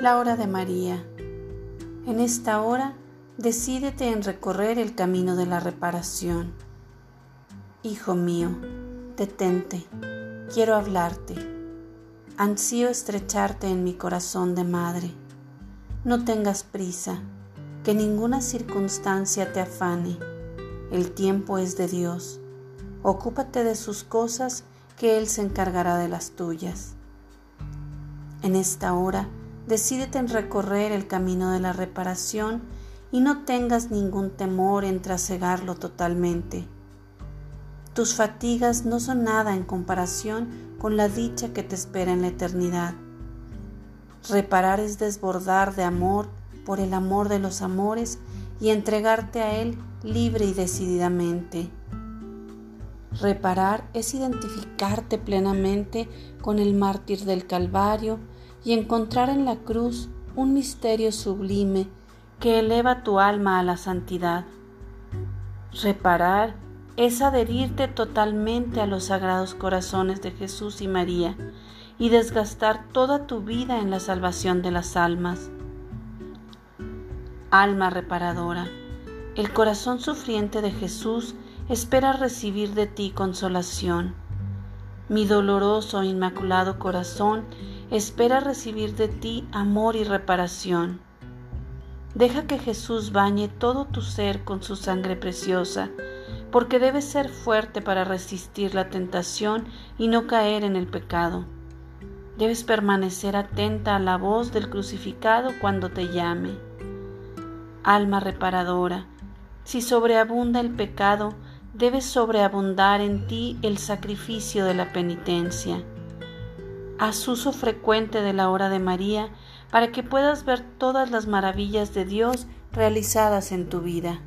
La hora de María. En esta hora, decídete en recorrer el camino de la reparación. Hijo mío, detente, quiero hablarte. Ansío estrecharte en mi corazón de madre. No tengas prisa, que ninguna circunstancia te afane. El tiempo es de Dios. Ocúpate de sus cosas, que Él se encargará de las tuyas. En esta hora, Decídete en recorrer el camino de la reparación y no tengas ningún temor en trasegarlo totalmente. Tus fatigas no son nada en comparación con la dicha que te espera en la eternidad. Reparar es desbordar de amor por el amor de los amores y entregarte a Él libre y decididamente. Reparar es identificarte plenamente con el mártir del Calvario y encontrar en la cruz un misterio sublime que eleva tu alma a la santidad. Reparar es adherirte totalmente a los sagrados corazones de Jesús y María y desgastar toda tu vida en la salvación de las almas. Alma reparadora, el corazón sufriente de Jesús espera recibir de ti consolación. Mi doloroso e inmaculado corazón espera recibir de ti amor y reparación. Deja que Jesús bañe todo tu ser con su sangre preciosa, porque debes ser fuerte para resistir la tentación y no caer en el pecado. Debes permanecer atenta a la voz del crucificado cuando te llame. Alma reparadora, si sobreabunda el pecado, debes sobreabundar en ti el sacrificio de la penitencia haz uso frecuente de la hora de María para que puedas ver todas las maravillas de Dios realizadas en tu vida.